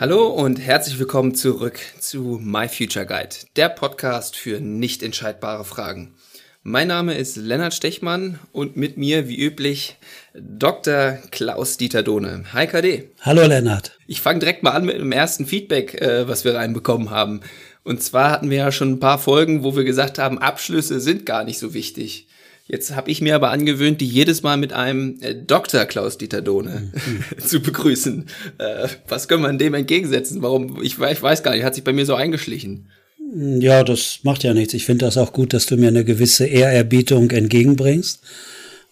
Hallo und herzlich willkommen zurück zu My Future Guide, der Podcast für nicht entscheidbare Fragen. Mein Name ist Lennart Stechmann und mit mir, wie üblich, Dr. Klaus-Dieter Dohne. Hi KD. Hallo Lennart. Ich fange direkt mal an mit dem ersten Feedback, äh, was wir reinbekommen haben. Und zwar hatten wir ja schon ein paar Folgen, wo wir gesagt haben, Abschlüsse sind gar nicht so wichtig. Jetzt habe ich mir aber angewöhnt, die jedes Mal mit einem äh, Dr. Klaus-Dieter Dohne mhm. zu begrüßen. Äh, was können wir dem entgegensetzen? Warum? Ich, ich weiß gar nicht, hat sich bei mir so eingeschlichen. Ja, das macht ja nichts. Ich finde das auch gut, dass du mir eine gewisse Ehrerbietung entgegenbringst.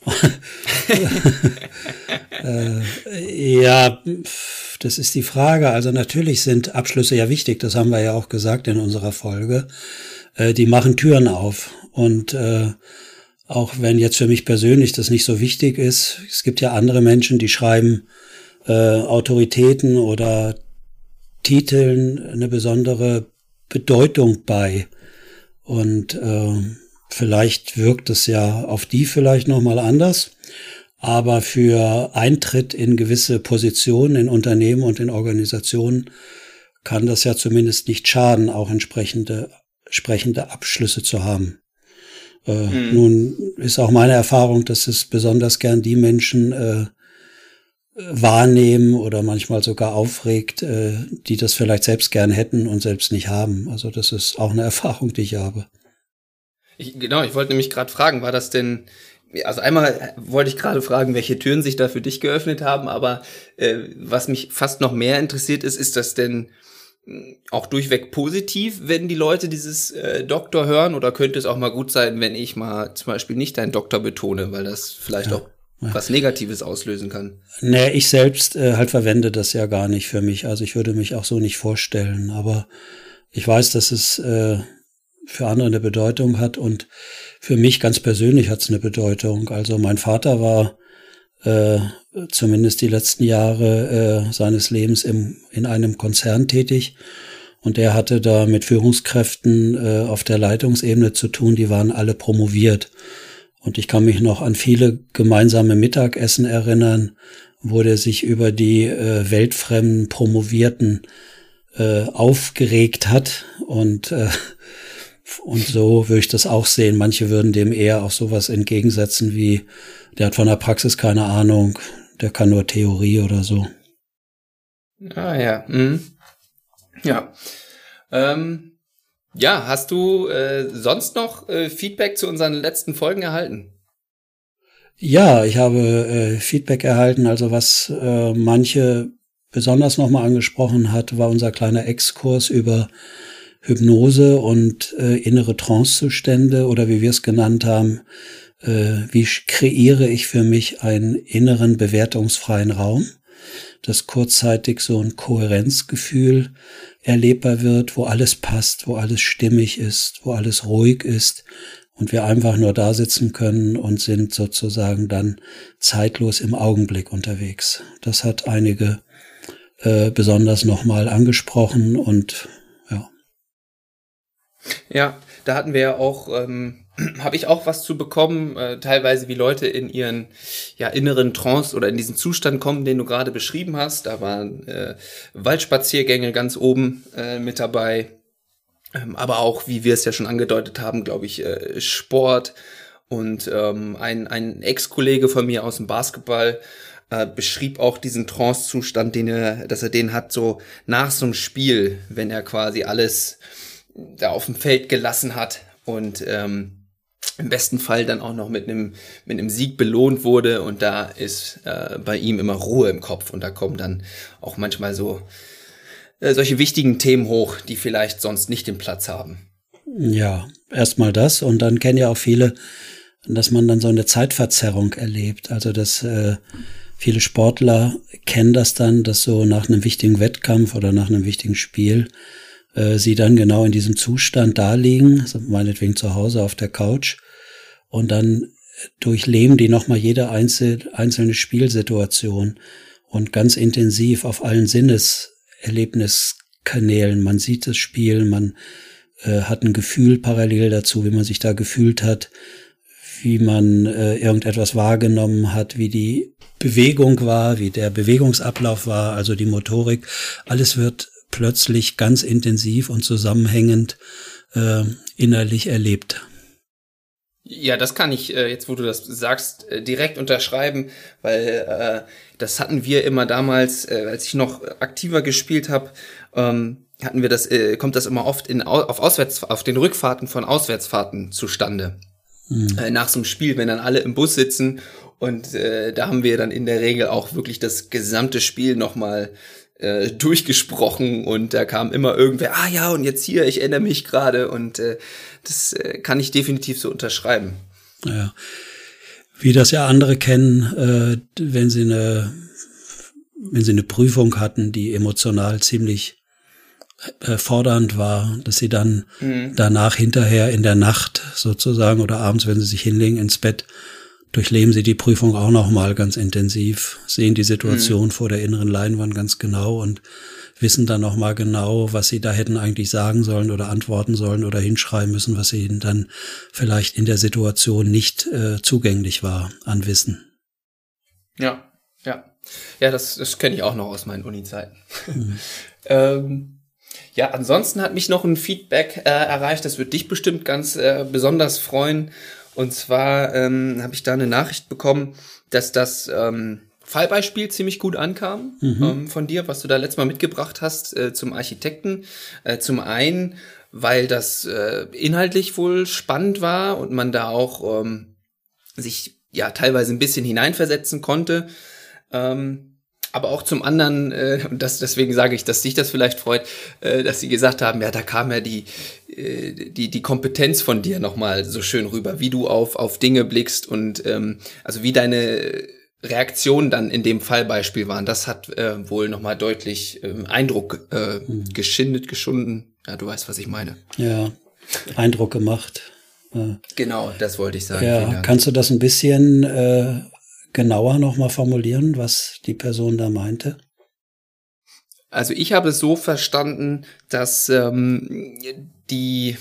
äh, ja, das ist die Frage. Also natürlich sind Abschlüsse ja wichtig, das haben wir ja auch gesagt in unserer Folge. Äh, die machen Türen auf. Und äh, auch wenn jetzt für mich persönlich das nicht so wichtig ist. Es gibt ja andere Menschen, die schreiben äh, Autoritäten oder Titeln eine besondere Bedeutung bei. Und äh, vielleicht wirkt es ja auf die vielleicht nochmal anders. Aber für Eintritt in gewisse Positionen in Unternehmen und in Organisationen kann das ja zumindest nicht schaden, auch entsprechende, entsprechende Abschlüsse zu haben. Äh, mhm. Nun ist auch meine Erfahrung, dass es besonders gern die Menschen äh, wahrnehmen oder manchmal sogar aufregt, äh, die das vielleicht selbst gern hätten und selbst nicht haben. Also das ist auch eine Erfahrung, die ich habe. Ich, genau, ich wollte nämlich gerade fragen, war das denn also einmal wollte ich gerade fragen, welche Türen sich da für dich geöffnet haben, aber äh, was mich fast noch mehr interessiert ist, ist das denn auch durchweg positiv, wenn die Leute dieses äh, Doktor hören? Oder könnte es auch mal gut sein, wenn ich mal zum Beispiel nicht deinen Doktor betone, weil das vielleicht ja, auch was Negatives auslösen kann? Nee, ich selbst äh, halt verwende das ja gar nicht für mich. Also ich würde mich auch so nicht vorstellen. Aber ich weiß, dass es äh, für andere eine Bedeutung hat und für mich ganz persönlich hat es eine Bedeutung. Also mein Vater war äh, zumindest die letzten Jahre äh, seines Lebens im, in einem Konzern tätig. Und der hatte da mit Führungskräften äh, auf der Leitungsebene zu tun, die waren alle promoviert. Und ich kann mich noch an viele gemeinsame Mittagessen erinnern, wo der sich über die äh, weltfremden Promovierten äh, aufgeregt hat. Und, äh, und so würde ich das auch sehen. Manche würden dem eher auch sowas entgegensetzen wie, der hat von der Praxis keine Ahnung, der kann nur Theorie oder so. Ah ja, mhm. ja. Ähm, ja, hast du äh, sonst noch äh, Feedback zu unseren letzten Folgen erhalten? Ja, ich habe äh, Feedback erhalten. Also was äh, manche besonders nochmal angesprochen hat, war unser kleiner Exkurs über Hypnose und äh, innere Trancezustände oder wie wir es genannt haben, wie kreiere ich für mich einen inneren bewertungsfreien Raum, dass kurzzeitig so ein Kohärenzgefühl erlebbar wird, wo alles passt, wo alles stimmig ist, wo alles ruhig ist und wir einfach nur da sitzen können und sind sozusagen dann zeitlos im Augenblick unterwegs. Das hat einige äh, besonders nochmal angesprochen und ja. Ja, da hatten wir ja auch ähm, habe ich auch was zu bekommen, äh, teilweise wie Leute in ihren ja, inneren Trance oder in diesen Zustand kommen, den du gerade beschrieben hast. Da waren äh, Waldspaziergänge ganz oben äh, mit dabei, ähm, aber auch, wie wir es ja schon angedeutet haben, glaube ich, äh, Sport. Und ähm, ein, ein Ex-Kollege von mir aus dem Basketball äh, beschrieb auch diesen Trance-Zustand, den er, dass er den hat, so nach so einem Spiel, wenn er quasi alles da auf dem Feld gelassen hat und ähm, im besten Fall dann auch noch mit einem mit einem Sieg belohnt wurde und da ist äh, bei ihm immer Ruhe im Kopf und da kommen dann auch manchmal so äh, solche wichtigen Themen hoch, die vielleicht sonst nicht den Platz haben. Ja, erstmal das und dann kennen ja auch viele, dass man dann so eine Zeitverzerrung erlebt, also dass äh, viele Sportler kennen das dann, dass so nach einem wichtigen Wettkampf oder nach einem wichtigen Spiel äh, sie dann genau in diesem Zustand da liegen, meinetwegen zu Hause auf der Couch und dann durchleben die nochmal jede einzelne Spielsituation und ganz intensiv auf allen Sinneserlebniskanälen. Man sieht das Spiel, man äh, hat ein Gefühl parallel dazu, wie man sich da gefühlt hat, wie man äh, irgendetwas wahrgenommen hat, wie die Bewegung war, wie der Bewegungsablauf war, also die Motorik. Alles wird plötzlich ganz intensiv und zusammenhängend äh, innerlich erlebt. Ja, das kann ich äh, jetzt, wo du das sagst, äh, direkt unterschreiben, weil äh, das hatten wir immer damals, äh, als ich noch aktiver gespielt habe, ähm, hatten wir das, äh, kommt das immer oft in auf Auswärts, auf den Rückfahrten von Auswärtsfahrten zustande. Mhm. Äh, nach so einem Spiel, wenn dann alle im Bus sitzen und äh, da haben wir dann in der Regel auch wirklich das gesamte Spiel nochmal äh, durchgesprochen und da kam immer irgendwer, ah ja, und jetzt hier, ich erinnere mich gerade und äh, das äh, kann ich definitiv so unterschreiben. Ja. Wie das ja andere kennen, äh, wenn sie eine, wenn sie eine Prüfung hatten, die emotional ziemlich äh, fordernd war, dass sie dann mhm. danach hinterher in der Nacht sozusagen oder abends, wenn sie sich hinlegen ins Bett, durchleben sie die Prüfung auch noch mal ganz intensiv, sehen die Situation mhm. vor der inneren Leinwand ganz genau und wissen dann noch mal genau, was sie da hätten eigentlich sagen sollen oder antworten sollen oder hinschreiben müssen, was ihnen dann vielleicht in der Situation nicht äh, zugänglich war an Wissen. Ja, ja. Ja, das, das kenne ich auch noch aus meinen Uni-Zeiten. Mhm. ähm, ja, ansonsten hat mich noch ein Feedback äh, erreicht, das wird dich bestimmt ganz äh, besonders freuen. Und zwar ähm, habe ich da eine Nachricht bekommen, dass das ähm, Fallbeispiel ziemlich gut ankam mhm. ähm, von dir, was du da letztes Mal mitgebracht hast äh, zum Architekten. Äh, zum einen, weil das äh, inhaltlich wohl spannend war und man da auch ähm, sich ja teilweise ein bisschen hineinversetzen konnte. Ähm, aber auch zum anderen, äh, und das, deswegen sage ich, dass dich das vielleicht freut, äh, dass sie gesagt haben, ja, da kam ja die, äh, die, die Kompetenz von dir nochmal so schön rüber, wie du auf, auf Dinge blickst und ähm, also wie deine Reaktionen dann in dem Fallbeispiel waren. Das hat äh, wohl nochmal deutlich äh, Eindruck äh, mhm. geschindet, geschunden. Ja, du weißt, was ich meine. Ja, Eindruck gemacht. Genau, das wollte ich sagen. Ja, kannst du das ein bisschen äh, genauer nochmal formulieren, was die Person da meinte? Also ich habe es so verstanden, dass ähm, die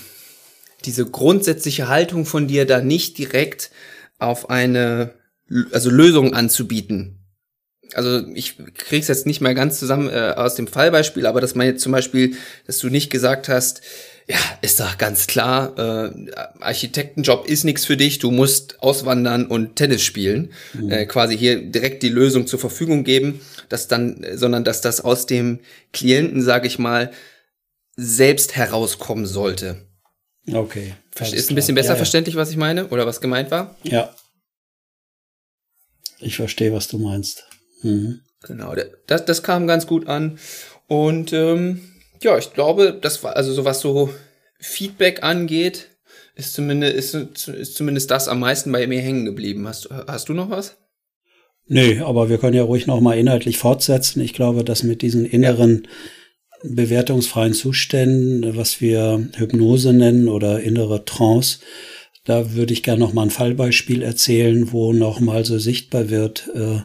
diese grundsätzliche Haltung von dir da nicht direkt auf eine also Lösung anzubieten. Also ich krieg's jetzt nicht mehr ganz zusammen äh, aus dem Fallbeispiel, aber dass man jetzt zum Beispiel, dass du nicht gesagt hast, ja, ist doch ganz klar, äh, Architektenjob ist nichts für dich, du musst auswandern und Tennis spielen, mhm. äh, quasi hier direkt die Lösung zur Verfügung geben, dass dann, sondern dass das aus dem Klienten, sage ich mal, selbst herauskommen sollte. Okay. Ist ein bisschen besser ja, ja. verständlich, was ich meine oder was gemeint war? Ja. Ich verstehe, was du meinst. Mhm. Genau, das, das kam ganz gut an und ähm, ja, ich glaube, das war also so was so Feedback angeht, ist zumindest ist, ist zumindest das am meisten bei mir hängen geblieben. Hast hast du noch was? Nee, aber wir können ja ruhig noch mal inhaltlich fortsetzen. Ich glaube, dass mit diesen inneren bewertungsfreien Zuständen, was wir Hypnose nennen oder innere Trance, da würde ich gerne noch mal ein Fallbeispiel erzählen, wo noch mal so sichtbar wird, äh,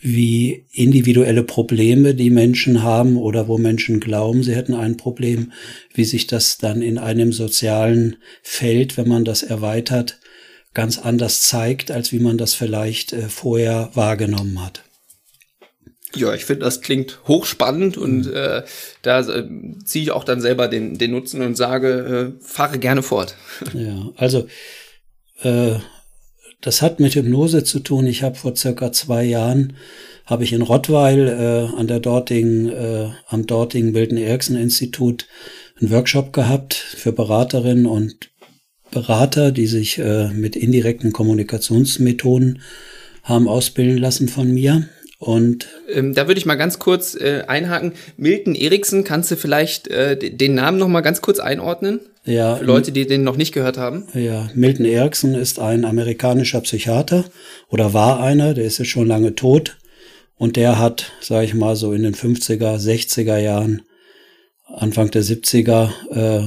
wie individuelle Probleme die Menschen haben oder wo Menschen glauben, sie hätten ein Problem, wie sich das dann in einem sozialen Feld, wenn man das erweitert, ganz anders zeigt, als wie man das vielleicht äh, vorher wahrgenommen hat. Ja, ich finde, das klingt hochspannend und mhm. äh, da äh, ziehe ich auch dann selber den, den Nutzen und sage, äh, fahre gerne fort. Ja, also äh, das hat mit Hypnose zu tun. Ich habe vor circa zwei Jahren habe ich in Rottweil äh, an der dortigen, äh, am dortigen Milton Erickson Institut einen Workshop gehabt für Beraterinnen und Berater, die sich äh, mit indirekten Kommunikationsmethoden haben ausbilden lassen von mir. Und ähm, da würde ich mal ganz kurz äh, einhaken. Milton Erickson, kannst du vielleicht äh, den Namen noch mal ganz kurz einordnen? Ja. Für Leute, die den noch nicht gehört haben. Ja, Milton Erickson ist ein amerikanischer Psychiater oder war einer, der ist jetzt schon lange tot. Und der hat, sage ich mal, so in den 50er, 60er Jahren, Anfang der 70er, äh,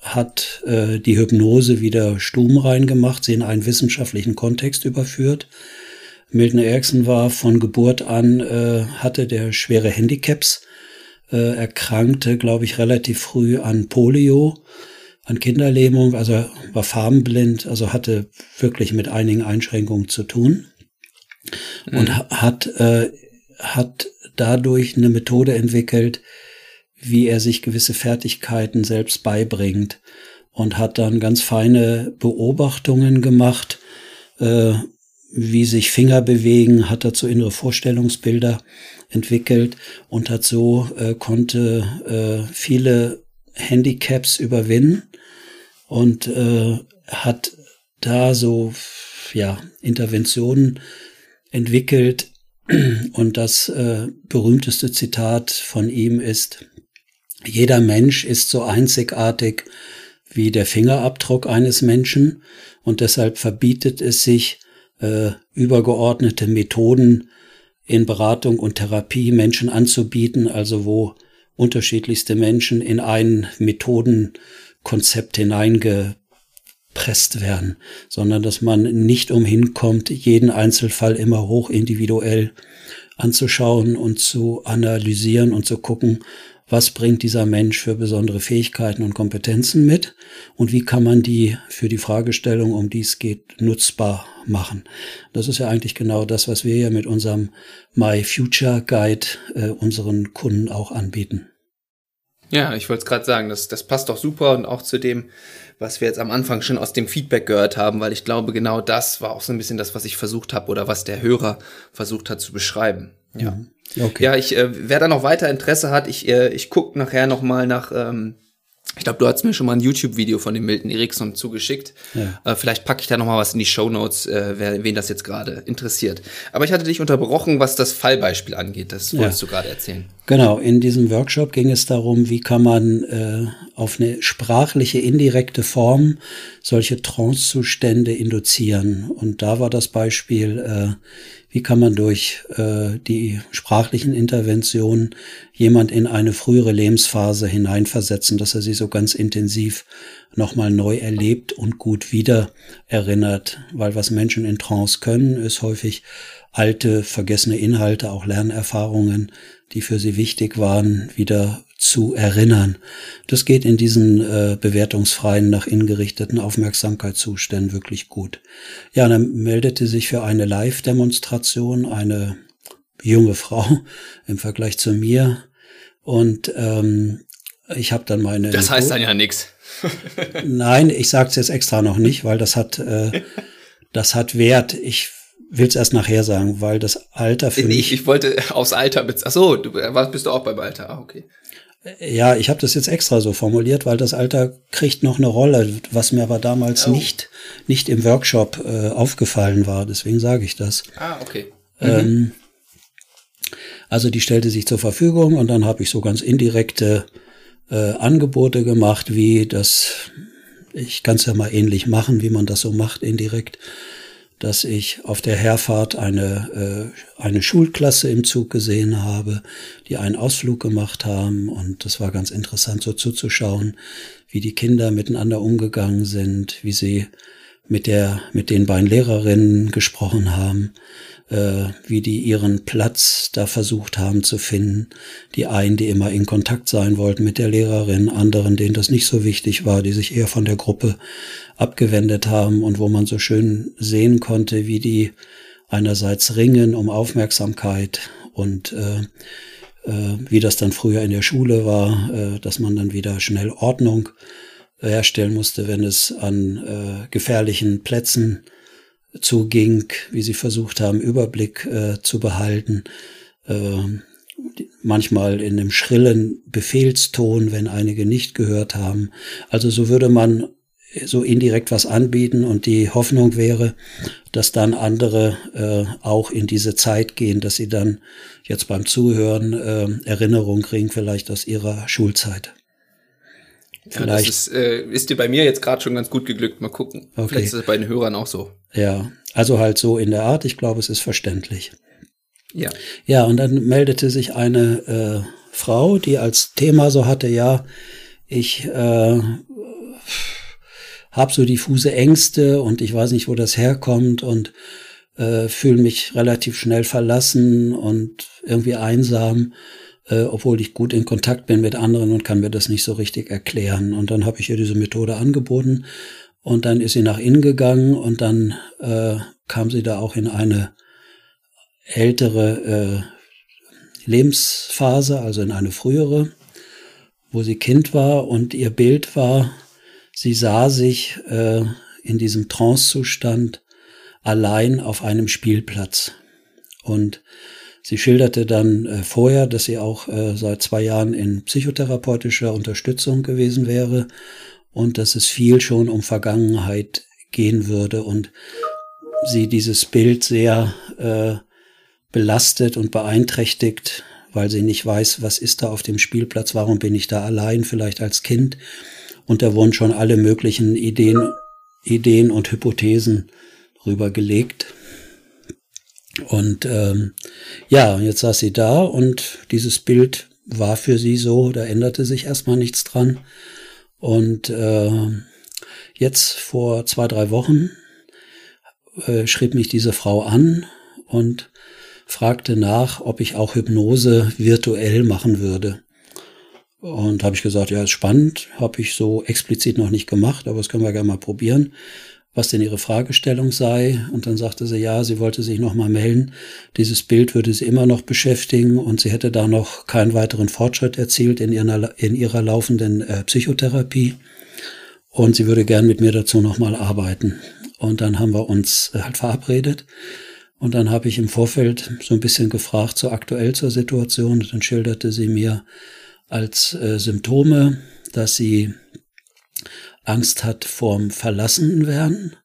hat äh, die Hypnose wieder stummrein gemacht, sie in einen wissenschaftlichen Kontext überführt. Milton Erickson war von Geburt an, äh, hatte der schwere Handicaps, äh, erkrankte, glaube ich, relativ früh an Polio an Kinderlähmung, also war farbenblind, also hatte wirklich mit einigen Einschränkungen zu tun mhm. und hat, äh, hat dadurch eine Methode entwickelt, wie er sich gewisse Fertigkeiten selbst beibringt und hat dann ganz feine Beobachtungen gemacht, äh, wie sich Finger bewegen, hat dazu innere Vorstellungsbilder entwickelt und hat so äh, konnte äh, viele Handicaps überwinden und äh, hat da so ja Interventionen entwickelt. Und das äh, berühmteste Zitat von ihm ist jeder Mensch ist so einzigartig wie der Fingerabdruck eines Menschen und deshalb verbietet es sich, äh, übergeordnete Methoden in Beratung und Therapie Menschen anzubieten, also wo unterschiedlichste Menschen in ein Methodenkonzept hineingepresst werden, sondern dass man nicht umhin kommt, jeden Einzelfall immer hoch individuell anzuschauen und zu analysieren und zu gucken, was bringt dieser Mensch für besondere Fähigkeiten und Kompetenzen mit und wie kann man die für die Fragestellung, um die es geht, nutzbar machen. Das ist ja eigentlich genau das, was wir ja mit unserem My Future Guide äh, unseren Kunden auch anbieten. Ja, ich wollte es gerade sagen, das, das passt doch super und auch zu dem, was wir jetzt am Anfang schon aus dem Feedback gehört haben, weil ich glaube, genau das war auch so ein bisschen das, was ich versucht habe oder was der Hörer versucht hat zu beschreiben. Ja. Mhm. Okay. Ja, ich, äh, wer da noch weiter Interesse hat, ich, äh, ich guck nachher noch mal nach, ähm, ich glaube, du hast mir schon mal ein YouTube-Video von dem Milton Eriksson zugeschickt. Ja. Äh, vielleicht packe ich da noch mal was in die Show Notes, äh, wer, wen das jetzt gerade interessiert. Aber ich hatte dich unterbrochen, was das Fallbeispiel angeht. Das wolltest ja. du gerade erzählen. Genau, in diesem Workshop ging es darum, wie kann man äh, auf eine sprachliche indirekte Form solche Trancezustände induzieren. Und da war das Beispiel, äh, wie kann man durch äh, die sprachlichen Interventionen jemand in eine frühere Lebensphase hineinversetzen, dass er sie so ganz intensiv nochmal neu erlebt und gut wieder erinnert. Weil was Menschen in Trance können, ist häufig alte, vergessene Inhalte, auch Lernerfahrungen, die für sie wichtig waren, wieder zu erinnern. Das geht in diesen äh, bewertungsfreien, nach innen gerichteten Aufmerksamkeitszuständen wirklich gut. Ja, dann meldete sich für eine Live-Demonstration eine junge Frau im Vergleich zu mir und ähm, ich habe dann meine. Das heißt dann ja nichts. Nein, ich sage es jetzt extra noch nicht, weil das hat äh, das hat Wert. Ich will es erst nachher sagen, weil das Alter für nee, mich. Ich, wollte aufs Alter. Ach so, du bist du auch beim Alter. Ah, okay. Ja, ich habe das jetzt extra so formuliert, weil das Alter kriegt noch eine Rolle, was mir aber damals oh. nicht nicht im Workshop äh, aufgefallen war. Deswegen sage ich das. Ah, okay. Ähm, mhm. Ähm, also die stellte sich zur Verfügung und dann habe ich so ganz indirekte äh, Angebote gemacht, wie das. Ich kann es ja mal ähnlich machen, wie man das so macht, indirekt dass ich auf der Herfahrt eine, äh, eine Schulklasse im Zug gesehen habe, die einen Ausflug gemacht haben. Und das war ganz interessant, so zuzuschauen, wie die Kinder miteinander umgegangen sind, wie sie mit der, mit den beiden Lehrerinnen gesprochen haben äh, wie die ihren Platz da versucht haben zu finden. Die einen, die immer in Kontakt sein wollten mit der Lehrerin, anderen, denen das nicht so wichtig war, die sich eher von der Gruppe abgewendet haben und wo man so schön sehen konnte, wie die einerseits ringen um Aufmerksamkeit und äh, äh, wie das dann früher in der Schule war, äh, dass man dann wieder schnell Ordnung herstellen musste, wenn es an äh, gefährlichen Plätzen zuging, wie sie versucht haben, Überblick äh, zu behalten. Äh, manchmal in einem schrillen Befehlston, wenn einige nicht gehört haben. Also so würde man so indirekt was anbieten und die Hoffnung wäre, dass dann andere äh, auch in diese Zeit gehen, dass sie dann jetzt beim Zuhören äh, Erinnerungen kriegen, vielleicht aus ihrer Schulzeit. Ja, das ist, äh, ist dir bei mir jetzt gerade schon ganz gut geglückt. Mal gucken. Okay. Vielleicht ist es bei den Hörern auch so. Ja, also halt so in der Art. Ich glaube, es ist verständlich. Ja. Ja, und dann meldete sich eine äh, Frau, die als Thema so hatte, ja, ich äh, habe so diffuse Ängste und ich weiß nicht, wo das herkommt und äh, fühle mich relativ schnell verlassen und irgendwie einsam äh, obwohl ich gut in Kontakt bin mit anderen und kann mir das nicht so richtig erklären. Und dann habe ich ihr diese Methode angeboten und dann ist sie nach innen gegangen und dann äh, kam sie da auch in eine ältere äh, Lebensphase, also in eine frühere, wo sie Kind war und ihr Bild war, sie sah sich äh, in diesem Trancezustand allein auf einem Spielplatz. Und sie schilderte dann äh, vorher, dass sie auch äh, seit zwei Jahren in psychotherapeutischer Unterstützung gewesen wäre und dass es viel schon um Vergangenheit gehen würde und sie dieses Bild sehr äh, belastet und beeinträchtigt, weil sie nicht weiß, was ist da auf dem Spielplatz, warum bin ich da allein, vielleicht als Kind. Und da wurden schon alle möglichen Ideen, Ideen und Hypothesen drüber gelegt. Und ähm, ja, jetzt saß sie da und dieses Bild war für sie so, da änderte sich erstmal nichts dran. Und äh, jetzt vor zwei, drei Wochen äh, schrieb mich diese Frau an und fragte nach, ob ich auch Hypnose virtuell machen würde. Und habe ich gesagt, ja, ist spannend, habe ich so explizit noch nicht gemacht, aber das können wir gerne mal probieren, was denn ihre Fragestellung sei. Und dann sagte sie, ja, sie wollte sich noch mal melden. Dieses Bild würde sie immer noch beschäftigen und sie hätte da noch keinen weiteren Fortschritt erzielt in ihrer, in ihrer laufenden äh, Psychotherapie. Und sie würde gern mit mir dazu noch mal arbeiten. Und dann haben wir uns äh, halt verabredet. Und dann habe ich im Vorfeld so ein bisschen gefragt, so aktuell zur Situation. Und dann schilderte sie mir, als äh, Symptome, dass sie Angst hat vorm Verlassenwerden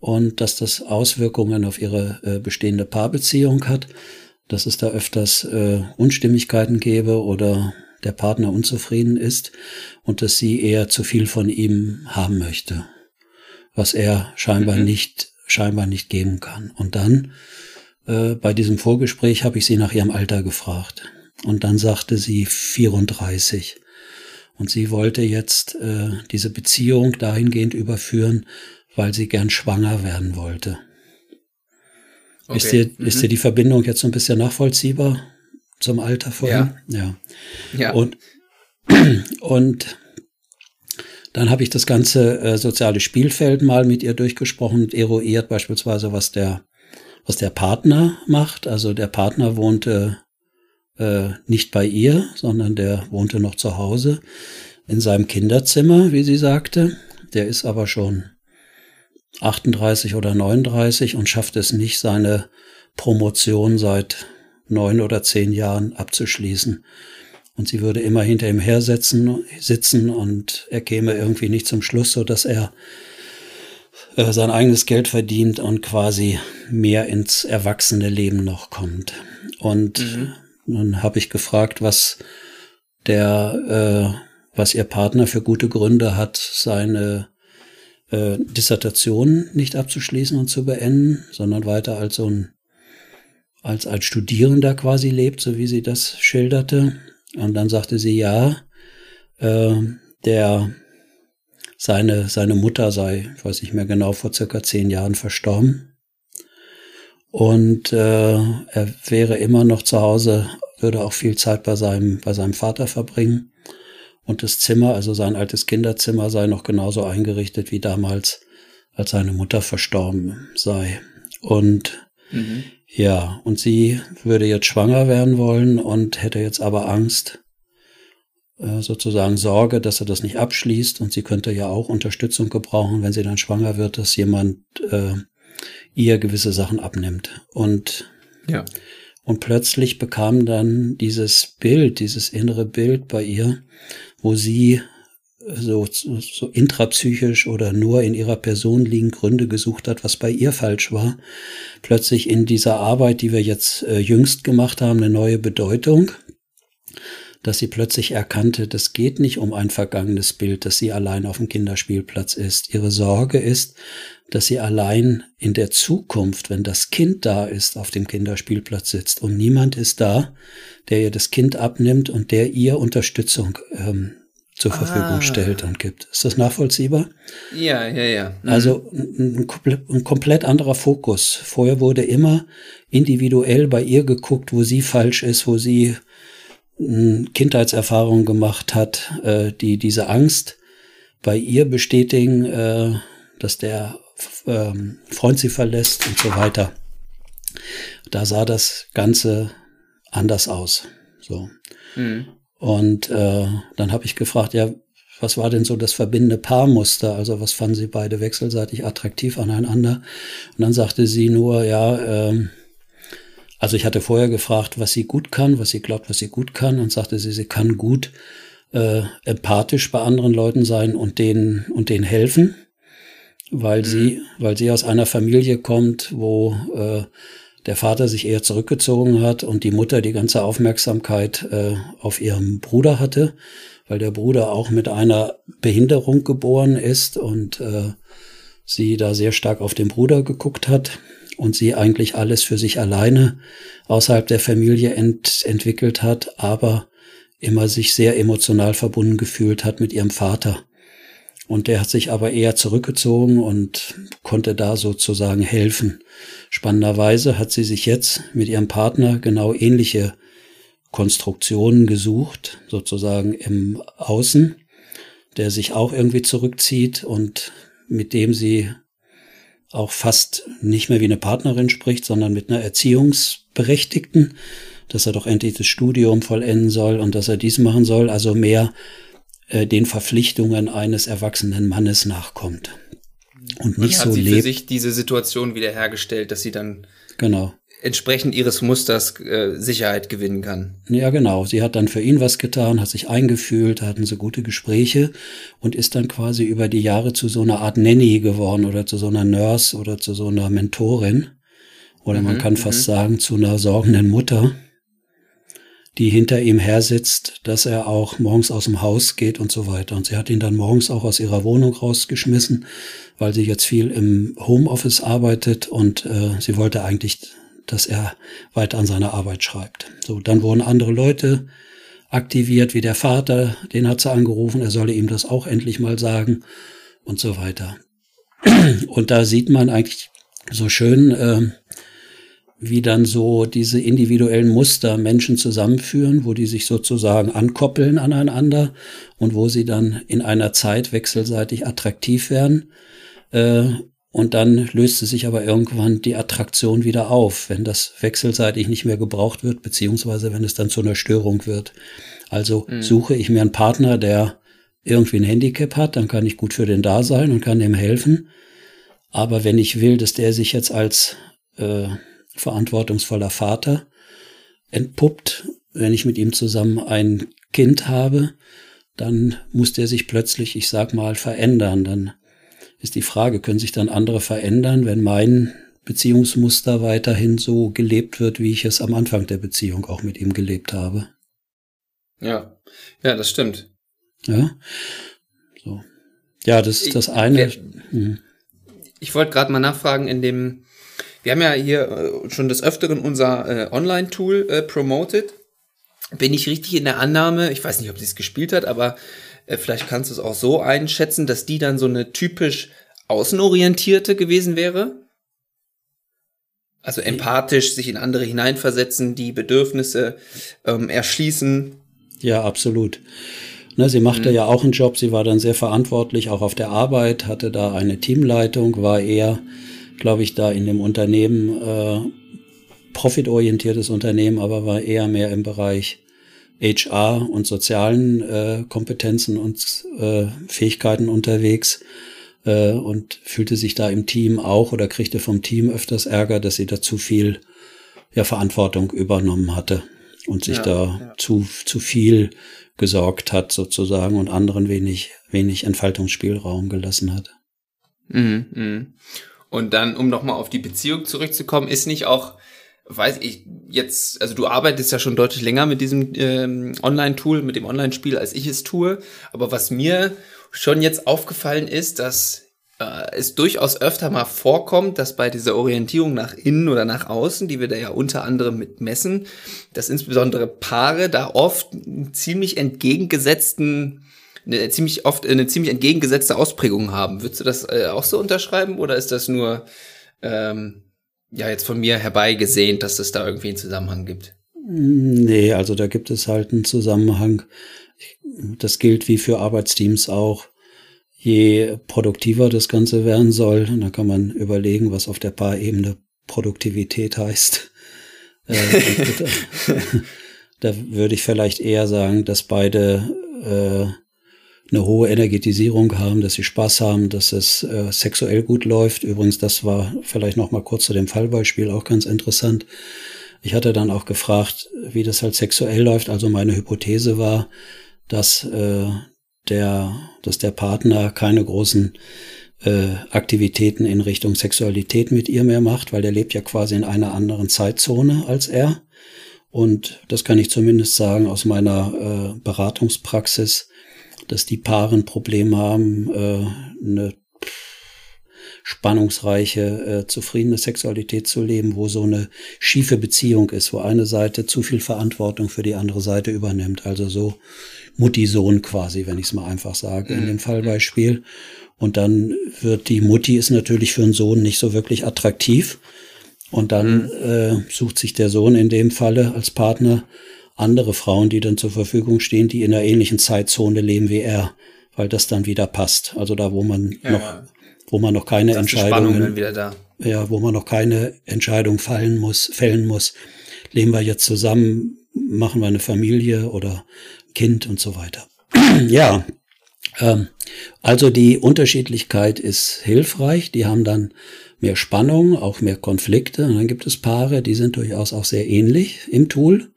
und dass das Auswirkungen auf ihre äh, bestehende Paarbeziehung hat, dass es da öfters äh, Unstimmigkeiten gäbe oder der Partner unzufrieden ist und dass sie eher zu viel von ihm haben möchte, was er scheinbar mhm. nicht scheinbar nicht geben kann. Und dann äh, bei diesem Vorgespräch habe ich sie nach ihrem Alter gefragt. Und dann sagte sie 34. Und sie wollte jetzt äh, diese Beziehung dahingehend überführen, weil sie gern schwanger werden wollte. Okay. Ist, dir, mhm. ist dir die Verbindung jetzt so ein bisschen nachvollziehbar zum Alter vorhin? Ja. ja. ja. Und, und dann habe ich das ganze äh, soziale Spielfeld mal mit ihr durchgesprochen und eruiert beispielsweise, was der, was der Partner macht. Also der Partner wohnte äh, nicht bei ihr, sondern der wohnte noch zu Hause in seinem Kinderzimmer, wie sie sagte. Der ist aber schon 38 oder 39 und schafft es nicht, seine Promotion seit neun oder zehn Jahren abzuschließen. Und sie würde immer hinter ihm her sitzen, sitzen und er käme irgendwie nicht zum Schluss, so dass er äh, sein eigenes Geld verdient und quasi mehr ins erwachsene Leben noch kommt. Und mhm. Nun habe ich gefragt, was der, äh, was ihr Partner für gute Gründe hat, seine äh, Dissertation nicht abzuschließen und zu beenden, sondern weiter als so ein als als Studierender quasi lebt, so wie sie das schilderte. Und dann sagte sie, ja, äh, der seine seine Mutter sei, ich weiß nicht mehr genau, vor circa zehn Jahren verstorben und äh, er wäre immer noch zu Hause, würde auch viel Zeit bei seinem, bei seinem Vater verbringen. Und das Zimmer, also sein altes Kinderzimmer, sei noch genauso eingerichtet wie damals, als seine Mutter verstorben sei. Und mhm. ja, und sie würde jetzt schwanger werden wollen und hätte jetzt aber Angst, äh, sozusagen Sorge, dass er das nicht abschließt. Und sie könnte ja auch Unterstützung gebrauchen, wenn sie dann schwanger wird, dass jemand äh, ihr gewisse Sachen abnimmt. Und, ja. und plötzlich bekam dann dieses Bild, dieses innere Bild bei ihr, wo sie so, so intrapsychisch oder nur in ihrer Person liegend Gründe gesucht hat, was bei ihr falsch war, plötzlich in dieser Arbeit, die wir jetzt äh, jüngst gemacht haben, eine neue Bedeutung dass sie plötzlich erkannte, das geht nicht um ein vergangenes Bild, dass sie allein auf dem Kinderspielplatz ist. Ihre Sorge ist, dass sie allein in der Zukunft, wenn das Kind da ist, auf dem Kinderspielplatz sitzt und niemand ist da, der ihr das Kind abnimmt und der ihr Unterstützung ähm, zur Verfügung ah. stellt und gibt. Ist das nachvollziehbar? Ja, ja, ja. Mhm. Also ein, ein, komplett anderer Fokus. Vorher wurde immer individuell bei ihr geguckt, wo sie falsch ist, wo sie Kindheitserfahrungen gemacht hat, äh, die diese Angst bei ihr bestätigen, äh, dass der ähm, Freund sie verlässt und so weiter. Da sah das Ganze anders aus. So. Mhm. Und äh, dann habe ich gefragt, ja, was war denn so das verbindende Paarmuster? Also was fanden sie beide wechselseitig attraktiv aneinander? Und dann sagte sie nur, ja, ähm, also ich hatte vorher gefragt, was sie gut kann, was sie glaubt, was sie gut kann, und sagte sie, sie kann gut äh, empathisch bei anderen Leuten sein und denen und denen helfen, weil mhm. sie, weil sie aus einer Familie kommt, wo äh, der Vater sich eher zurückgezogen hat und die Mutter die ganze Aufmerksamkeit äh, auf ihrem Bruder hatte, weil der Bruder auch mit einer Behinderung geboren ist und äh, sie da sehr stark auf den Bruder geguckt hat und sie eigentlich alles für sich alleine außerhalb der Familie ent entwickelt hat, aber immer sich sehr emotional verbunden gefühlt hat mit ihrem Vater. Und der hat sich aber eher zurückgezogen und konnte da sozusagen helfen. Spannenderweise hat sie sich jetzt mit ihrem Partner genau ähnliche Konstruktionen gesucht, sozusagen im Außen, der sich auch irgendwie zurückzieht und mit dem sie auch fast nicht mehr wie eine Partnerin spricht, sondern mit einer Erziehungsberechtigten, dass er doch endlich das Studium vollenden soll und dass er dies machen soll, also mehr äh, den Verpflichtungen eines erwachsenen Mannes nachkommt und nicht so lebt. Hat sie für sich diese Situation wiederhergestellt, dass sie dann genau entsprechend ihres Musters äh, Sicherheit gewinnen kann. Ja, genau. Sie hat dann für ihn was getan, hat sich eingefühlt, hatten so gute Gespräche und ist dann quasi über die Jahre zu so einer Art Nanny geworden oder zu so einer Nurse oder zu so einer Mentorin. Oder mhm, man kann fast mhm. sagen, zu einer sorgenden Mutter, die hinter ihm her sitzt, dass er auch morgens aus dem Haus geht und so weiter. Und sie hat ihn dann morgens auch aus ihrer Wohnung rausgeschmissen, weil sie jetzt viel im Homeoffice arbeitet und äh, sie wollte eigentlich dass er weiter an seiner Arbeit schreibt. So, dann wurden andere Leute aktiviert, wie der Vater, den hat sie angerufen, er solle ihm das auch endlich mal sagen und so weiter. Und da sieht man eigentlich so schön, äh, wie dann so diese individuellen Muster Menschen zusammenführen, wo die sich sozusagen ankoppeln aneinander und wo sie dann in einer Zeit wechselseitig attraktiv werden. Äh, und dann löste sich aber irgendwann die Attraktion wieder auf, wenn das wechselseitig nicht mehr gebraucht wird, beziehungsweise wenn es dann zu einer Störung wird. Also mhm. suche ich mir einen Partner, der irgendwie ein Handicap hat, dann kann ich gut für den da sein und kann dem helfen. Aber wenn ich will, dass der sich jetzt als äh, verantwortungsvoller Vater entpuppt, wenn ich mit ihm zusammen ein Kind habe, dann muss der sich plötzlich, ich sag mal, verändern. Dann ist die Frage, können sich dann andere verändern, wenn mein Beziehungsmuster weiterhin so gelebt wird, wie ich es am Anfang der Beziehung auch mit ihm gelebt habe? Ja, ja, das stimmt. Ja, so. Ja, das ist das eine. Ich, mhm. ich wollte gerade mal nachfragen, in dem, wir haben ja hier äh, schon des Öfteren unser äh, Online-Tool äh, promoted. Bin ich richtig in der Annahme, ich weiß nicht, ob sie es gespielt hat, aber vielleicht kannst du es auch so einschätzen, dass die dann so eine typisch außenorientierte gewesen wäre. Also empathisch sich in andere hineinversetzen, die Bedürfnisse ähm, erschließen. Ja, absolut. Ne, sie machte mhm. ja auch einen Job, sie war dann sehr verantwortlich, auch auf der Arbeit, hatte da eine Teamleitung, war eher, glaube ich, da in dem Unternehmen, äh, profitorientiertes Unternehmen, aber war eher mehr im Bereich HR und sozialen äh, Kompetenzen und äh, Fähigkeiten unterwegs äh, und fühlte sich da im Team auch oder kriegte vom Team öfters Ärger, dass sie da zu viel ja, Verantwortung übernommen hatte und sich ja, da ja. zu, zu viel gesorgt hat sozusagen und anderen wenig, wenig Entfaltungsspielraum gelassen hat. Mhm, mh. Und dann, um nochmal auf die Beziehung zurückzukommen, ist nicht auch weiß ich jetzt, also du arbeitest ja schon deutlich länger mit diesem ähm, Online-Tool, mit dem Online-Spiel, als ich es tue. Aber was mir schon jetzt aufgefallen ist, dass äh, es durchaus öfter mal vorkommt, dass bei dieser Orientierung nach innen oder nach außen, die wir da ja unter anderem mit messen, dass insbesondere Paare da oft einen ziemlich entgegengesetzten eine ziemlich oft eine ziemlich entgegengesetzte Ausprägung haben. Würdest du das äh, auch so unterschreiben oder ist das nur ähm, ja jetzt von mir herbeigesehnt, dass es da irgendwie einen Zusammenhang gibt. Nee, also da gibt es halt einen Zusammenhang. Das gilt wie für Arbeitsteams auch. Je produktiver das Ganze werden soll, dann kann man überlegen, was auf der Paarebene Produktivität heißt. Äh, da würde ich vielleicht eher sagen, dass beide äh, eine hohe Energetisierung haben, dass sie Spaß haben, dass es äh, sexuell gut läuft. Übrigens, das war vielleicht noch mal kurz zu dem Fallbeispiel auch ganz interessant. Ich hatte dann auch gefragt, wie das halt sexuell läuft. Also meine Hypothese war, dass äh, der, dass der Partner keine großen äh, Aktivitäten in Richtung Sexualität mit ihr mehr macht, weil der lebt ja quasi in einer anderen Zeitzone als er. Und das kann ich zumindest sagen aus meiner äh, Beratungspraxis, dass die Paare ein Problem haben, äh, eine spannungsreiche, äh, zufriedene Sexualität zu leben, wo so eine schiefe Beziehung ist, wo eine Seite zu viel Verantwortung für die andere Seite übernimmt. Also so Mutti-Sohn quasi, wenn ich es mal einfach sage, mhm. in dem Fallbeispiel. Und dann wird die Mutti ist natürlich für einen Sohn nicht so wirklich attraktiv. Und dann mhm. äh, sucht sich der Sohn in dem Falle als Partner andere Frauen, die dann zur Verfügung stehen, die in einer ähnlichen Zeitzone leben wie er, weil das dann wieder passt. Also da, wo man ja, noch, wo man noch keine Entscheidungen, ja, wo man noch keine Entscheidung fallen muss, fällen muss, leben wir jetzt zusammen, machen wir eine Familie oder Kind und so weiter. ja, ähm, also die Unterschiedlichkeit ist hilfreich. Die haben dann mehr Spannung, auch mehr Konflikte. Und dann gibt es Paare, die sind durchaus auch sehr ähnlich im Tool.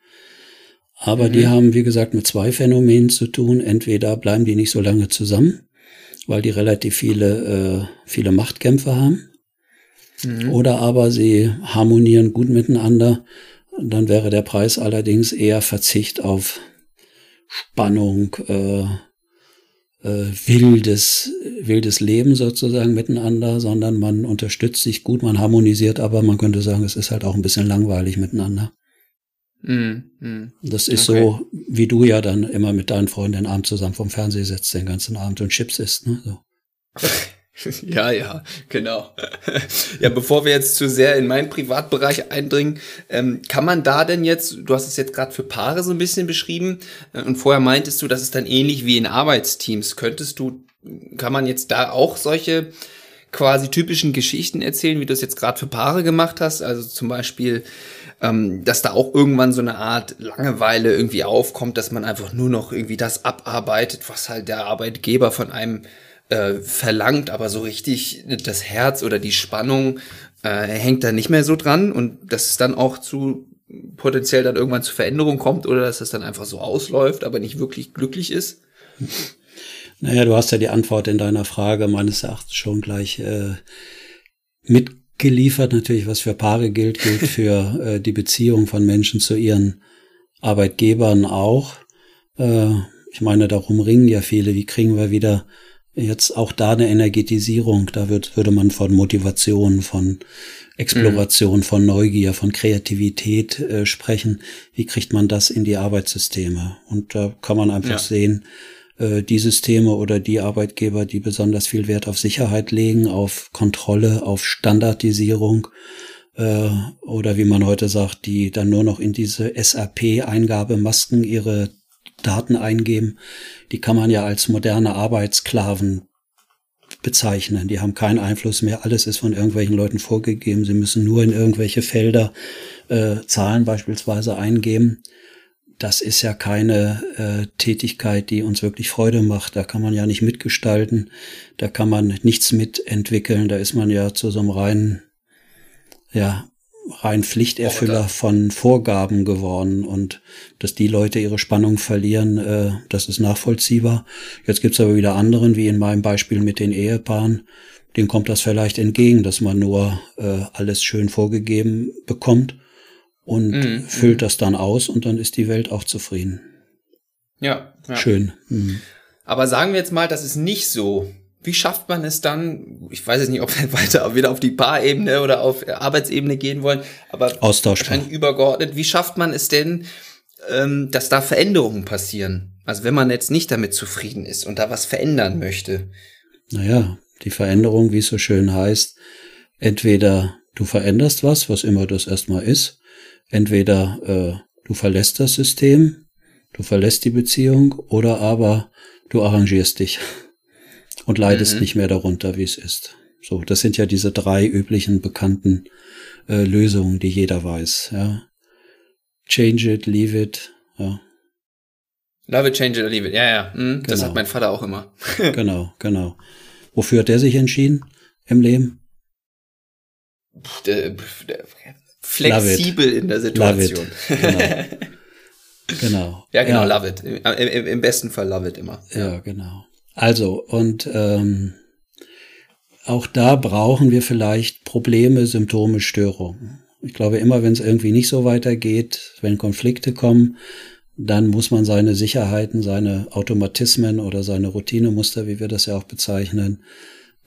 Aber mhm. die haben, wie gesagt, mit zwei Phänomenen zu tun. Entweder bleiben die nicht so lange zusammen, weil die relativ viele, äh, viele Machtkämpfe haben. Mhm. Oder aber sie harmonieren gut miteinander. Dann wäre der Preis allerdings eher Verzicht auf Spannung, äh, äh, wildes, wildes Leben sozusagen miteinander, sondern man unterstützt sich gut, man harmonisiert, aber man könnte sagen, es ist halt auch ein bisschen langweilig miteinander. Mm, mm. Das ist okay. so, wie du ja dann immer mit deinen Freunden abends zusammen vom Fernseher sitzt den ganzen Abend und Chips isst, ne? So. Ja, ja, genau. Ja, bevor wir jetzt zu sehr in meinen Privatbereich eindringen, ähm, kann man da denn jetzt, du hast es jetzt gerade für Paare so ein bisschen beschrieben äh, und vorher meintest du, das ist dann ähnlich wie in Arbeitsteams. Könntest du, kann man jetzt da auch solche quasi typischen Geschichten erzählen, wie du es jetzt gerade für Paare gemacht hast? Also zum Beispiel, ähm, dass da auch irgendwann so eine Art Langeweile irgendwie aufkommt, dass man einfach nur noch irgendwie das abarbeitet, was halt der Arbeitgeber von einem äh, verlangt, aber so richtig das Herz oder die Spannung äh, hängt da nicht mehr so dran und dass es dann auch zu potenziell dann irgendwann zu Veränderungen kommt oder dass es dann einfach so ausläuft, aber nicht wirklich glücklich ist? Naja, du hast ja die Antwort in deiner Frage meines Erachtens schon gleich äh, mitgeliefert. Natürlich, was für Paare gilt, gilt für äh, die Beziehung von Menschen zu ihren Arbeitgebern auch. Äh, ich meine, darum ringen ja viele. Wie kriegen wir wieder jetzt auch da eine Energetisierung. Da wird, würde man von Motivation, von Exploration, mhm. von Neugier, von Kreativität äh, sprechen. Wie kriegt man das in die Arbeitssysteme? Und da kann man einfach ja. sehen, die Systeme oder die Arbeitgeber, die besonders viel Wert auf Sicherheit legen, auf Kontrolle, auf Standardisierung, äh, oder wie man heute sagt, die dann nur noch in diese SAP-Eingabemasken ihre Daten eingeben, die kann man ja als moderne Arbeitssklaven bezeichnen. Die haben keinen Einfluss mehr. Alles ist von irgendwelchen Leuten vorgegeben. Sie müssen nur in irgendwelche Felder äh, Zahlen beispielsweise eingeben. Das ist ja keine äh, Tätigkeit, die uns wirklich Freude macht. Da kann man ja nicht mitgestalten. Da kann man nichts mitentwickeln. Da ist man ja zu so einem reinen, ja, rein Pflichterfüller von Vorgaben geworden und dass die Leute ihre Spannung verlieren, äh, das ist nachvollziehbar. Jetzt gibt's aber wieder anderen, wie in meinem Beispiel mit den Ehepaaren, denen kommt das vielleicht entgegen, dass man nur äh, alles schön vorgegeben bekommt und mhm. füllt das dann aus und dann ist die Welt auch zufrieden. Ja. ja. Schön. Mhm. Aber sagen wir jetzt mal, das ist nicht so wie schafft man es dann, ich weiß jetzt nicht, ob wir weiter wieder auf die Paarebene oder auf Arbeitsebene gehen wollen, aber wahrscheinlich übergeordnet, wie schafft man es denn, ähm, dass da Veränderungen passieren? Also wenn man jetzt nicht damit zufrieden ist und da was verändern möchte. Naja, die Veränderung, wie es so schön heißt, entweder du veränderst was, was immer das erstmal ist, entweder äh, du verlässt das System, du verlässt die Beziehung oder aber du arrangierst dich und leidest mhm. nicht mehr darunter, wie es ist. So, das sind ja diese drei üblichen bekannten äh, Lösungen, die jeder weiß. Ja. Change it, leave it. Ja. Love it, change it or leave it. Ja, ja. Mhm, genau. Das hat mein Vater auch immer. genau, genau. Wofür hat der sich entschieden im Leben? Flexibel in der Situation. Genau. genau. Ja, genau, ja. love it. Im, Im, besten Fall love it immer. Ja, genau. Also, und ähm, auch da brauchen wir vielleicht Probleme, Symptome, Störungen. Ich glaube, immer wenn es irgendwie nicht so weitergeht, wenn Konflikte kommen, dann muss man seine Sicherheiten, seine Automatismen oder seine Routinemuster, wie wir das ja auch bezeichnen,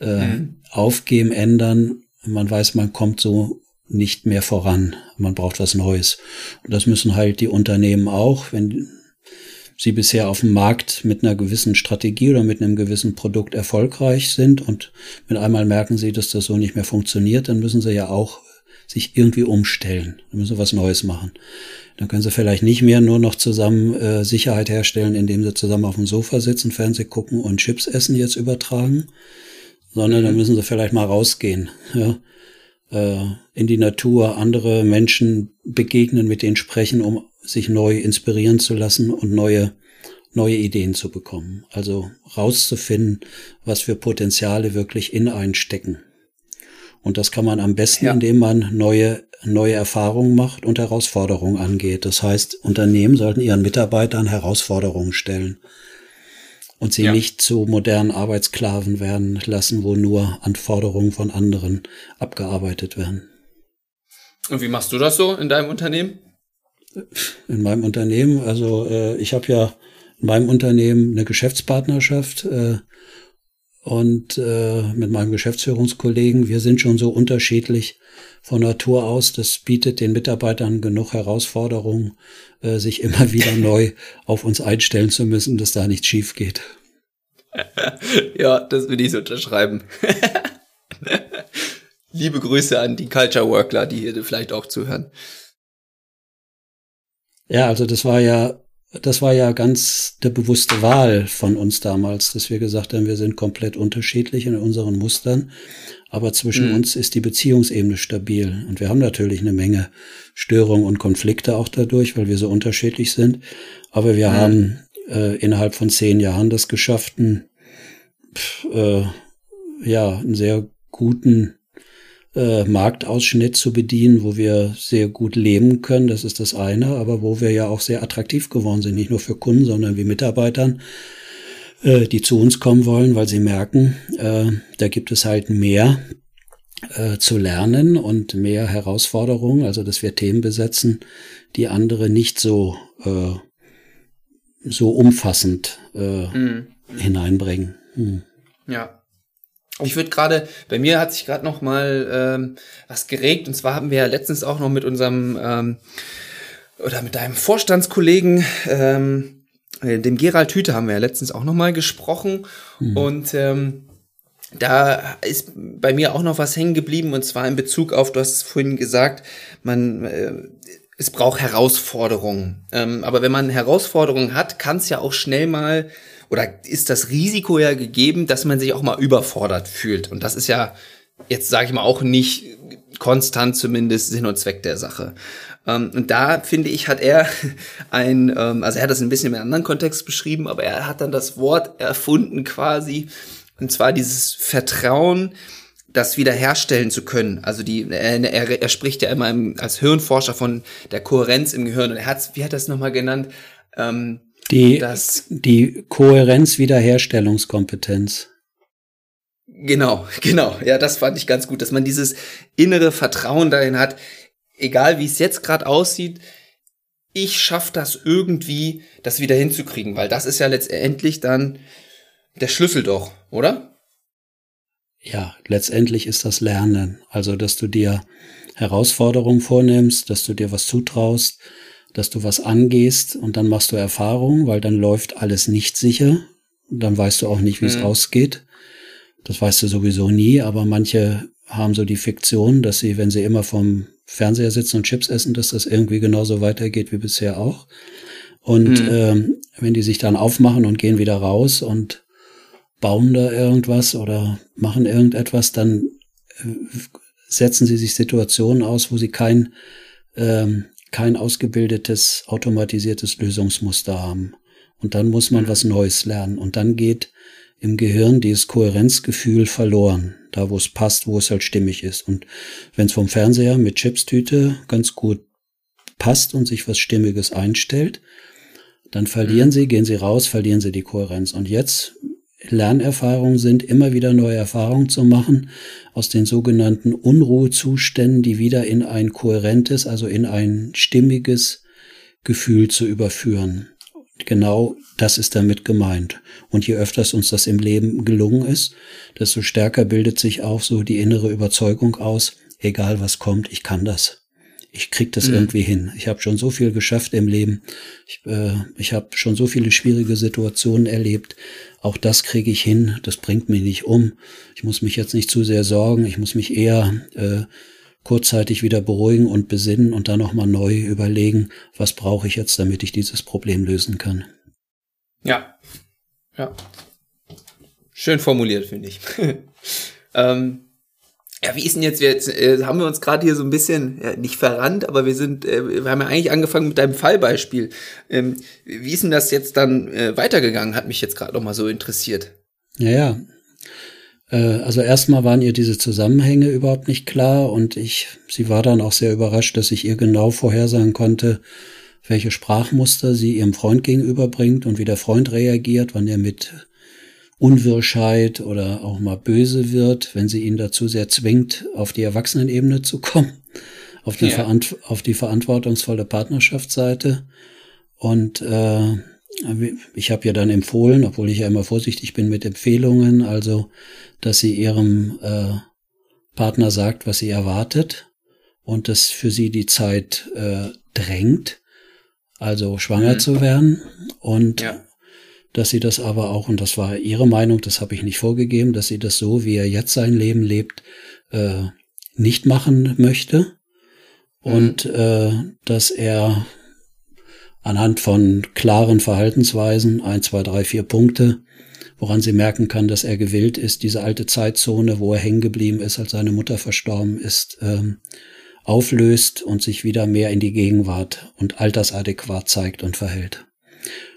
äh, mhm. aufgeben, ändern. Man weiß, man kommt so nicht mehr voran. Man braucht was Neues. Und das müssen halt die Unternehmen auch, wenn sie bisher auf dem Markt mit einer gewissen Strategie oder mit einem gewissen Produkt erfolgreich sind und mit einmal merken sie, dass das so nicht mehr funktioniert, dann müssen sie ja auch sich irgendwie umstellen. Dann müssen sie was Neues machen. Dann können sie vielleicht nicht mehr nur noch zusammen äh, Sicherheit herstellen, indem sie zusammen auf dem Sofa sitzen, Fernseh gucken und Chips essen jetzt übertragen, sondern dann mhm. müssen sie vielleicht mal rausgehen, ja, äh, in die Natur, andere Menschen begegnen, mit denen sprechen, um sich neu inspirieren zu lassen und neue neue Ideen zu bekommen. Also rauszufinden, was für Potenziale wirklich in einen stecken. Und das kann man am besten, ja. indem man neue, neue Erfahrungen macht und Herausforderungen angeht. Das heißt, Unternehmen sollten ihren Mitarbeitern Herausforderungen stellen und sie ja. nicht zu modernen Arbeitssklaven werden lassen, wo nur Anforderungen von anderen abgearbeitet werden. Und wie machst du das so in deinem Unternehmen? In meinem Unternehmen, also äh, ich habe ja in meinem Unternehmen eine Geschäftspartnerschaft äh, und äh, mit meinem Geschäftsführungskollegen, wir sind schon so unterschiedlich von Natur aus. Das bietet den Mitarbeitern genug Herausforderungen, äh, sich immer wieder neu auf uns einstellen zu müssen, dass da nichts schief geht. ja, das will ich so unterschreiben. Liebe Grüße an die Culture Workler, die hier vielleicht auch zuhören. Ja, also das war ja das war ja ganz der bewusste Wahl von uns damals, dass wir gesagt haben, wir sind komplett unterschiedlich in unseren Mustern, aber zwischen mhm. uns ist die Beziehungsebene stabil. Und wir haben natürlich eine Menge Störungen und Konflikte auch dadurch, weil wir so unterschiedlich sind. Aber wir mhm. haben äh, innerhalb von zehn Jahren das geschafft, einen, äh, ja, einen sehr guten äh, Marktausschnitt zu bedienen, wo wir sehr gut leben können. Das ist das eine, aber wo wir ja auch sehr attraktiv geworden sind, nicht nur für Kunden, sondern wie Mitarbeitern, äh, die zu uns kommen wollen, weil sie merken, äh, da gibt es halt mehr äh, zu lernen und mehr Herausforderungen, also dass wir Themen besetzen, die andere nicht so äh, so umfassend äh, mhm. hineinbringen. Hm. Ja, ich würde gerade, bei mir hat sich gerade noch mal ähm, was geregt und zwar haben wir ja letztens auch noch mit unserem ähm, oder mit deinem Vorstandskollegen, ähm, äh, dem Gerald Hüte, haben wir ja letztens auch noch mal gesprochen mhm. und ähm, da ist bei mir auch noch was hängen geblieben und zwar in Bezug auf, du hast es vorhin gesagt, man äh, es braucht Herausforderungen. Ähm, aber wenn man Herausforderungen hat, kann es ja auch schnell mal oder ist das Risiko ja gegeben, dass man sich auch mal überfordert fühlt. Und das ist ja jetzt sage ich mal auch nicht konstant zumindest Sinn und Zweck der Sache. Ähm, und da finde ich, hat er ein, ähm, also er hat das ein bisschen im anderen Kontext beschrieben, aber er hat dann das Wort erfunden quasi, und zwar dieses Vertrauen, das wiederherstellen zu können. Also die, er, er, er spricht ja immer im, als Hirnforscher von der Kohärenz im Gehirn und er hat, wie hat er das nochmal genannt? Ähm, die, das, die Kohärenz Wiederherstellungskompetenz. Genau, genau. Ja, das fand ich ganz gut, dass man dieses innere Vertrauen darin hat, egal wie es jetzt gerade aussieht, ich schaffe das irgendwie, das wieder hinzukriegen, weil das ist ja letztendlich dann der Schlüssel doch, oder? Ja, letztendlich ist das Lernen. Also, dass du dir Herausforderungen vornimmst, dass du dir was zutraust, dass du was angehst und dann machst du Erfahrung, weil dann läuft alles nicht sicher. Dann weißt du auch nicht, wie mhm. es ausgeht. Das weißt du sowieso nie, aber manche haben so die Fiktion, dass sie, wenn sie immer vom Fernseher sitzen und Chips essen, dass das irgendwie genauso weitergeht wie bisher auch. Und mhm. ähm, wenn die sich dann aufmachen und gehen wieder raus und bauen da irgendwas oder machen irgendetwas, dann äh, setzen sie sich Situationen aus, wo sie kein, ähm, kein ausgebildetes, automatisiertes Lösungsmuster haben. Und dann muss man mhm. was Neues lernen. Und dann geht im Gehirn dieses Kohärenzgefühl verloren, da wo es passt, wo es halt stimmig ist. Und wenn es vom Fernseher mit Chipstüte ganz gut passt und sich was Stimmiges einstellt, dann verlieren mhm. sie, gehen sie raus, verlieren sie die Kohärenz. Und jetzt Lernerfahrungen sind, immer wieder neue Erfahrungen zu machen, aus den sogenannten Unruhezuständen, die wieder in ein kohärentes, also in ein stimmiges Gefühl zu überführen. Genau das ist damit gemeint. Und je öfters uns das im Leben gelungen ist, desto stärker bildet sich auch so die innere Überzeugung aus, egal was kommt, ich kann das. Ich krieg das mhm. irgendwie hin. Ich habe schon so viel geschafft im Leben. Ich, äh, ich habe schon so viele schwierige Situationen erlebt. Auch das kriege ich hin. Das bringt mich nicht um. Ich muss mich jetzt nicht zu sehr sorgen. Ich muss mich eher äh, kurzzeitig wieder beruhigen und besinnen und dann nochmal neu überlegen, was brauche ich jetzt, damit ich dieses Problem lösen kann. Ja. Ja. Schön formuliert, finde ich. ähm, ja, wie ist denn jetzt, jetzt äh, haben wir uns gerade hier so ein bisschen, ja, nicht verrannt, aber wir sind, äh, wir haben ja eigentlich angefangen mit deinem Fallbeispiel. Ähm, wie ist denn das jetzt dann äh, weitergegangen, hat mich jetzt gerade nochmal so interessiert. Ja, ja, äh, also erstmal waren ihr diese Zusammenhänge überhaupt nicht klar und ich, sie war dann auch sehr überrascht, dass ich ihr genau vorhersagen konnte, welche Sprachmuster sie ihrem Freund gegenüberbringt und wie der Freund reagiert, wann er mit Unwirschheit oder auch mal böse wird, wenn sie ihn dazu sehr zwingt, auf die Erwachsenenebene zu kommen, auf die, ja. auf die verantwortungsvolle Partnerschaftsseite. Und äh, ich habe ja dann empfohlen, obwohl ich ja immer vorsichtig bin mit Empfehlungen, also dass sie ihrem äh, Partner sagt, was sie erwartet und dass für sie die Zeit äh, drängt, also schwanger mhm. zu werden und ja. Dass sie das aber auch, und das war ihre Meinung, das habe ich nicht vorgegeben, dass sie das so, wie er jetzt sein Leben lebt, äh, nicht machen möchte mhm. und äh, dass er anhand von klaren Verhaltensweisen, ein, zwei, drei, vier Punkte, woran sie merken kann, dass er gewillt ist, diese alte Zeitzone, wo er hängen geblieben ist, als seine Mutter verstorben ist, ähm, auflöst und sich wieder mehr in die Gegenwart und altersadäquat zeigt und verhält.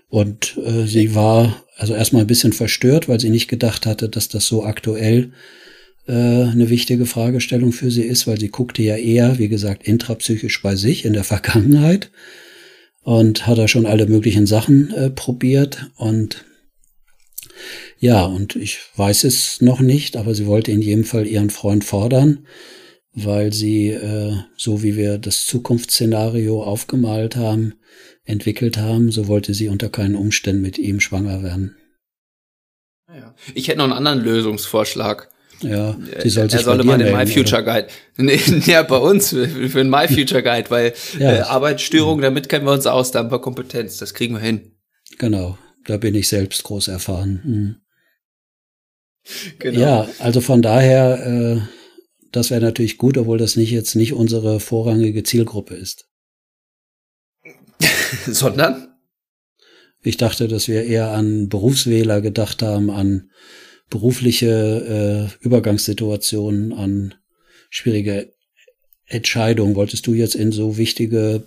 Und äh, sie war also erstmal ein bisschen verstört, weil sie nicht gedacht hatte, dass das so aktuell äh, eine wichtige Fragestellung für sie ist, weil sie guckte ja eher, wie gesagt, intrapsychisch bei sich in der Vergangenheit und hat da schon alle möglichen Sachen äh, probiert und ja, und ich weiß es noch nicht, aber sie wollte in jedem Fall ihren Freund fordern, weil sie, äh, so wie wir das Zukunftsszenario aufgemalt haben, entwickelt haben, so wollte sie unter keinen Umständen mit ihm schwanger werden. Ja. Ich hätte noch einen anderen Lösungsvorschlag. Ja, sie soll sich er solle mal den My Future Guide. Nee, ja, bei uns für, für den My Future Guide, weil ja, äh, Arbeitsstörung, damit kennen wir uns aus, da haben wir Kompetenz, das kriegen wir hin. Genau, da bin ich selbst groß erfahren. Mhm. Genau. Ja, also von daher, äh, das wäre natürlich gut, obwohl das nicht jetzt nicht unsere vorrangige Zielgruppe ist. Sondern? Ich dachte, dass wir eher an Berufswähler gedacht haben, an berufliche äh, Übergangssituationen, an schwierige Entscheidungen. Wolltest du jetzt in so wichtige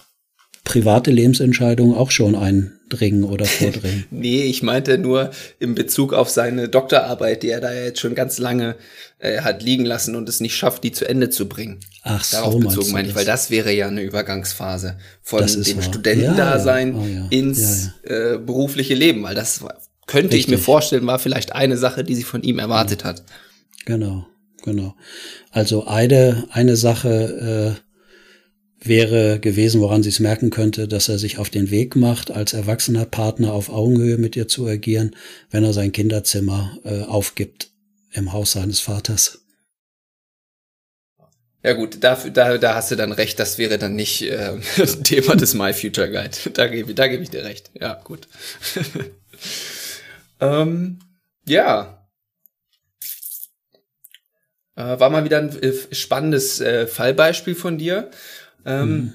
private Lebensentscheidungen auch schon eindringen oder vordringen? nee, ich meinte nur in Bezug auf seine Doktorarbeit, die er da jetzt schon ganz lange äh, hat liegen lassen und es nicht schafft, die zu Ende zu bringen. Ach so, Darauf bezogen meine ich, weil das wäre ja eine Übergangsphase von dem Studentendasein ja, ja. Oh, ja. ins Äh, berufliche Leben, weil das könnte Richtig. ich mir vorstellen, war vielleicht eine Sache, die sie von ihm erwartet hat. Genau, genau. Also eine, eine Sache äh, wäre gewesen, woran sie es merken könnte, dass er sich auf den Weg macht, als erwachsener Partner auf Augenhöhe mit ihr zu agieren, wenn er sein Kinderzimmer äh, aufgibt im Haus seines Vaters. Ja gut, da, da, da hast du dann recht, das wäre dann nicht äh, Thema des My Future Guide. Da gebe, da gebe ich dir recht. Ja, gut. Ähm, ja. Äh, war mal wieder ein äh, spannendes äh, Fallbeispiel von dir. Ähm, mhm.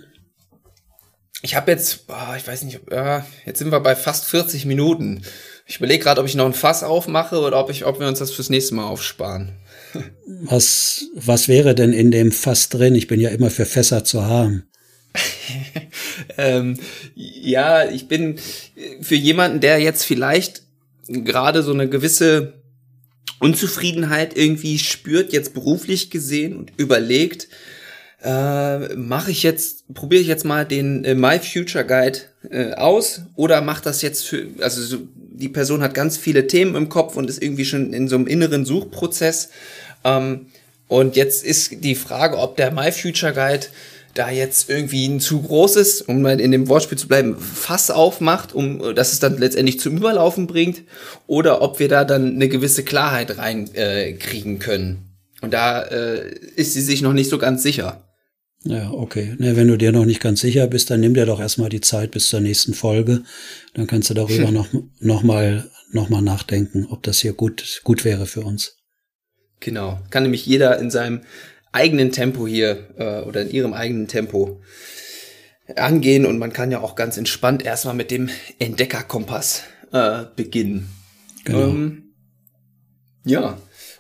Ich habe jetzt, oh, ich weiß nicht, äh, jetzt sind wir bei fast 40 Minuten. Ich überlege gerade, ob ich noch ein Fass aufmache oder ob ich, ob wir uns das fürs nächste Mal aufsparen. Was, was wäre denn in dem Fass drin? Ich bin ja immer für Fässer zu haben. ähm, ja, ich bin für jemanden, der jetzt vielleicht gerade so eine gewisse Unzufriedenheit irgendwie spürt, jetzt beruflich gesehen und überlegt, äh, mache ich jetzt, probiere ich jetzt mal den äh, My Future Guide äh, aus oder macht das jetzt für, also so, die Person hat ganz viele Themen im Kopf und ist irgendwie schon in so einem inneren Suchprozess. Ähm, und jetzt ist die Frage, ob der My Future Guide da jetzt irgendwie ein zu großes, um mal in dem Wortspiel zu bleiben, Fass aufmacht, um dass es dann letztendlich zum Überlaufen bringt, oder ob wir da dann eine gewisse Klarheit reinkriegen äh, können. Und da äh, ist sie sich noch nicht so ganz sicher. Ja, okay. Ne, wenn du dir noch nicht ganz sicher bist, dann nimm dir doch erstmal die Zeit bis zur nächsten Folge. Dann kannst du darüber noch, noch mal, noch mal nachdenken, ob das hier gut, gut wäre für uns. Genau. Kann nämlich jeder in seinem eigenen Tempo hier äh, oder in ihrem eigenen Tempo angehen und man kann ja auch ganz entspannt erstmal mit dem Entdeckerkompass äh, beginnen. Genau. Ähm, ja,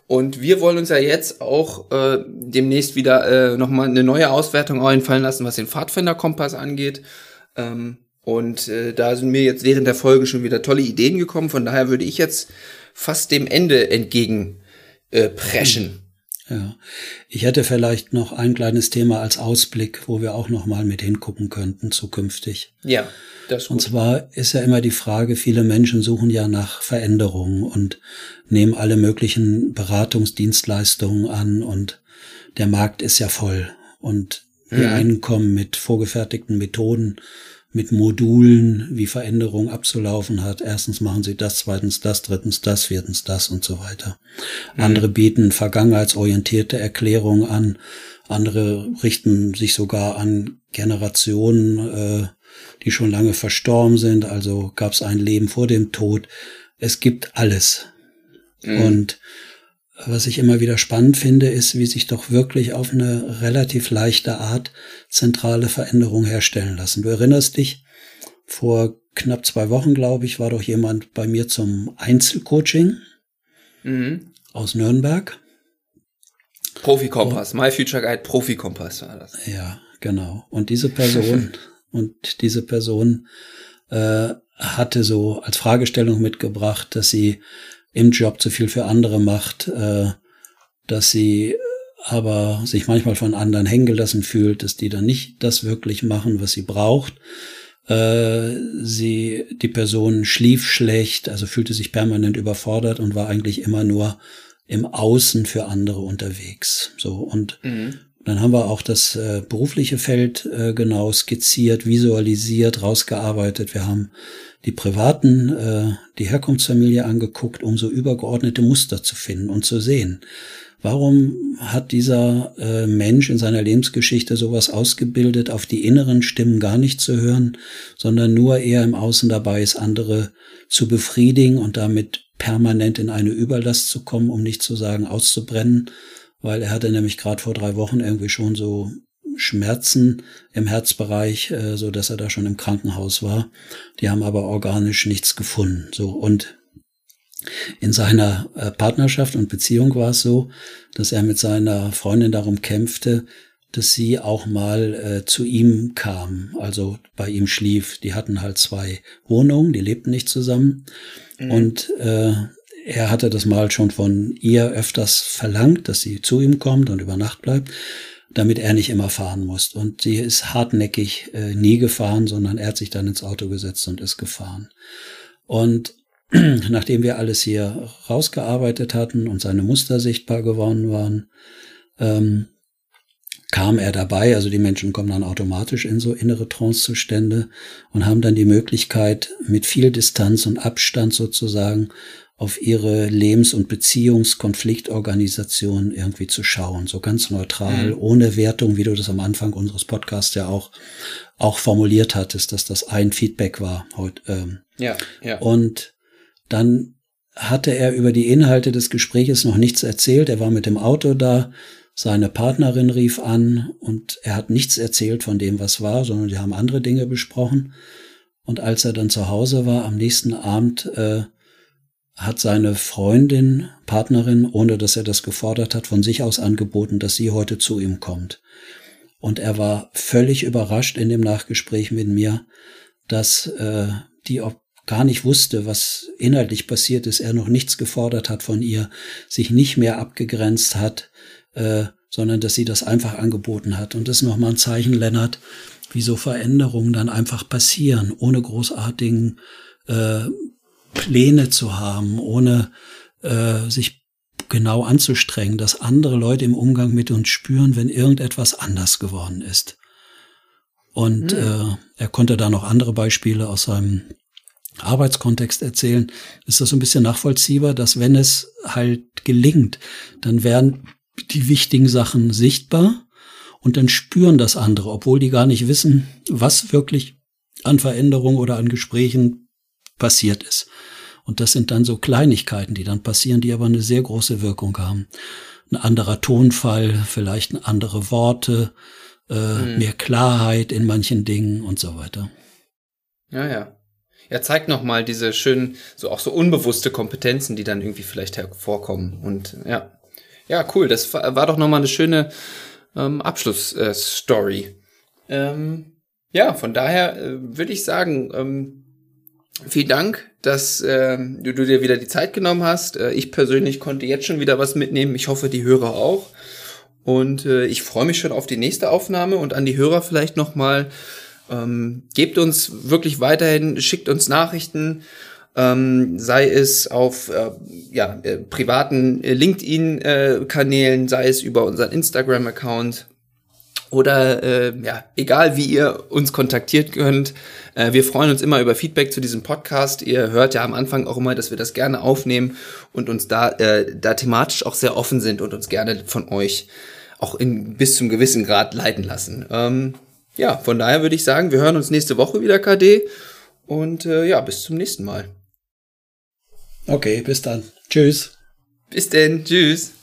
und wir wollen uns ja jetzt auch äh, demnächst wieder äh, nochmal eine neue Auswertung einfallen lassen, was den Pfadfinderkompass angeht. Ähm, und äh, da sind mir jetzt während der Folge schon wieder tolle Ideen gekommen. Von daher würde ich jetzt fast dem Ende entgegen äh, preschen. Ja, ich hätte vielleicht noch ein kleines Thema als Ausblick, wo wir auch noch mal mit hingucken könnten zukünftig. Ja, das ist gut. Und zwar ist ja immer die Frage, viele Menschen suchen ja nach Veränderungen und nehmen alle möglichen Beratungsdienstleistungen an und der Markt ist ja voll und die mhm. einen kommen mit vorgefertigten Methoden mit Modulen, wie Veränderung abzulaufen hat. Erstens machen sie das, zweitens das, drittens das, viertens das und so weiter. Mhm. Andere bieten vergangenheitsorientierte Erklärungen an. Andere richten sich sogar an Generationen, äh, die schon lange verstorben sind. Also gab es ein Leben vor dem Tod. Es gibt alles. Mhm. Und was ich immer wieder spannend finde, ist, wie sich doch wirklich auf eine relativ leichte Art zentrale Veränderungen herstellen lassen. Du erinnerst dich, vor knapp zwei Wochen, glaube ich, war doch jemand bei mir zum Einzelcoaching mhm. aus Nürnberg. Profi-Kompass, My Future Guide Profi-Kompass war das. Ja, genau. Und diese Person, und diese Person äh, hatte so als Fragestellung mitgebracht, dass sie im Job zu viel für andere macht, äh, dass sie aber sich manchmal von anderen hängen gelassen fühlt, dass die dann nicht das wirklich machen, was sie braucht. Äh, sie, die Person schlief schlecht, also fühlte sich permanent überfordert und war eigentlich immer nur im Außen für andere unterwegs. So und mhm. dann haben wir auch das äh, berufliche Feld äh, genau skizziert, visualisiert, rausgearbeitet. Wir haben die privaten, äh, die Herkunftsfamilie angeguckt, um so übergeordnete Muster zu finden und zu sehen. Warum hat dieser äh, Mensch in seiner Lebensgeschichte sowas ausgebildet, auf die inneren Stimmen gar nicht zu hören, sondern nur eher im Außen dabei ist, andere zu befriedigen und damit permanent in eine Überlast zu kommen, um nicht zu sagen auszubrennen, weil er hatte nämlich gerade vor drei Wochen irgendwie schon so Schmerzen im Herzbereich, äh, so dass er da schon im Krankenhaus war. Die haben aber organisch nichts gefunden. So und in seiner äh, Partnerschaft und Beziehung war es so, dass er mit seiner Freundin darum kämpfte, dass sie auch mal äh, zu ihm kam, also bei ihm schlief. Die hatten halt zwei Wohnungen, die lebten nicht zusammen. Mhm. Und äh, er hatte das mal schon von ihr öfters verlangt, dass sie zu ihm kommt und über Nacht bleibt damit er nicht immer fahren muss. Und sie ist hartnäckig äh, nie gefahren, sondern er hat sich dann ins Auto gesetzt und ist gefahren. Und nachdem wir alles hier rausgearbeitet hatten und seine Muster sichtbar geworden waren, ähm, kam er dabei, also die Menschen kommen dann automatisch in so innere Trancezustände und haben dann die Möglichkeit, mit viel Distanz und Abstand sozusagen auf ihre Lebens- und Beziehungskonfliktorganisation irgendwie zu schauen, so ganz neutral, mhm. ohne Wertung, wie du das am Anfang unseres Podcasts ja auch auch formuliert hattest, dass das ein Feedback war heute. Ähm. Ja, ja. Und dann hatte er über die Inhalte des Gespräches noch nichts erzählt. Er war mit dem Auto da, seine Partnerin rief an und er hat nichts erzählt von dem, was war, sondern die haben andere Dinge besprochen. Und als er dann zu Hause war, am nächsten Abend, äh, hat seine Freundin, Partnerin, ohne dass er das gefordert hat, von sich aus angeboten, dass sie heute zu ihm kommt. Und er war völlig überrascht in dem Nachgespräch mit mir, dass äh, die auch gar nicht wusste, was inhaltlich passiert ist, er noch nichts gefordert hat von ihr, sich nicht mehr abgegrenzt hat, äh, sondern dass sie das einfach angeboten hat. Und das ist nochmal ein Zeichen, Lennart, wie so Veränderungen dann einfach passieren, ohne großartigen äh, Pläne zu haben, ohne äh, sich genau anzustrengen, dass andere Leute im Umgang mit uns spüren, wenn irgendetwas anders geworden ist. Und mhm. äh, er konnte da noch andere Beispiele aus seinem Arbeitskontext erzählen, ist das so ein bisschen nachvollziehbar, dass wenn es halt gelingt, dann werden die wichtigen Sachen sichtbar und dann spüren das andere, obwohl die gar nicht wissen, was wirklich an Veränderungen oder an Gesprächen passiert ist. Und das sind dann so Kleinigkeiten, die dann passieren, die aber eine sehr große Wirkung haben. Ein anderer Tonfall, vielleicht andere Worte, äh, mhm. mehr Klarheit in manchen Dingen und so weiter. Ja, ja. Ja, zeigt nochmal diese schönen, so auch so unbewusste Kompetenzen, die dann irgendwie vielleicht hervorkommen. Und ja, ja, cool. Das war doch nochmal eine schöne ähm, Abschlussstory. Äh, ähm, ja, von daher äh, würde ich sagen, ähm, vielen Dank, dass äh, du, du dir wieder die Zeit genommen hast. Äh, ich persönlich konnte jetzt schon wieder was mitnehmen. Ich hoffe, die Hörer auch. Und äh, ich freue mich schon auf die nächste Aufnahme und an die Hörer vielleicht nochmal. Ähm, gebt uns wirklich weiterhin, schickt uns Nachrichten, ähm, sei es auf äh, ja, äh, privaten äh, LinkedIn-Kanälen, sei es über unseren Instagram-Account oder äh, ja, egal wie ihr uns kontaktiert könnt. Äh, wir freuen uns immer über Feedback zu diesem Podcast. Ihr hört ja am Anfang auch immer, dass wir das gerne aufnehmen und uns da, äh, da thematisch auch sehr offen sind und uns gerne von euch auch in bis zum gewissen Grad leiten lassen. Ähm, ja, von daher würde ich sagen, wir hören uns nächste Woche wieder, KD. Und äh, ja, bis zum nächsten Mal. Okay, bis dann. Tschüss. Bis denn. Tschüss.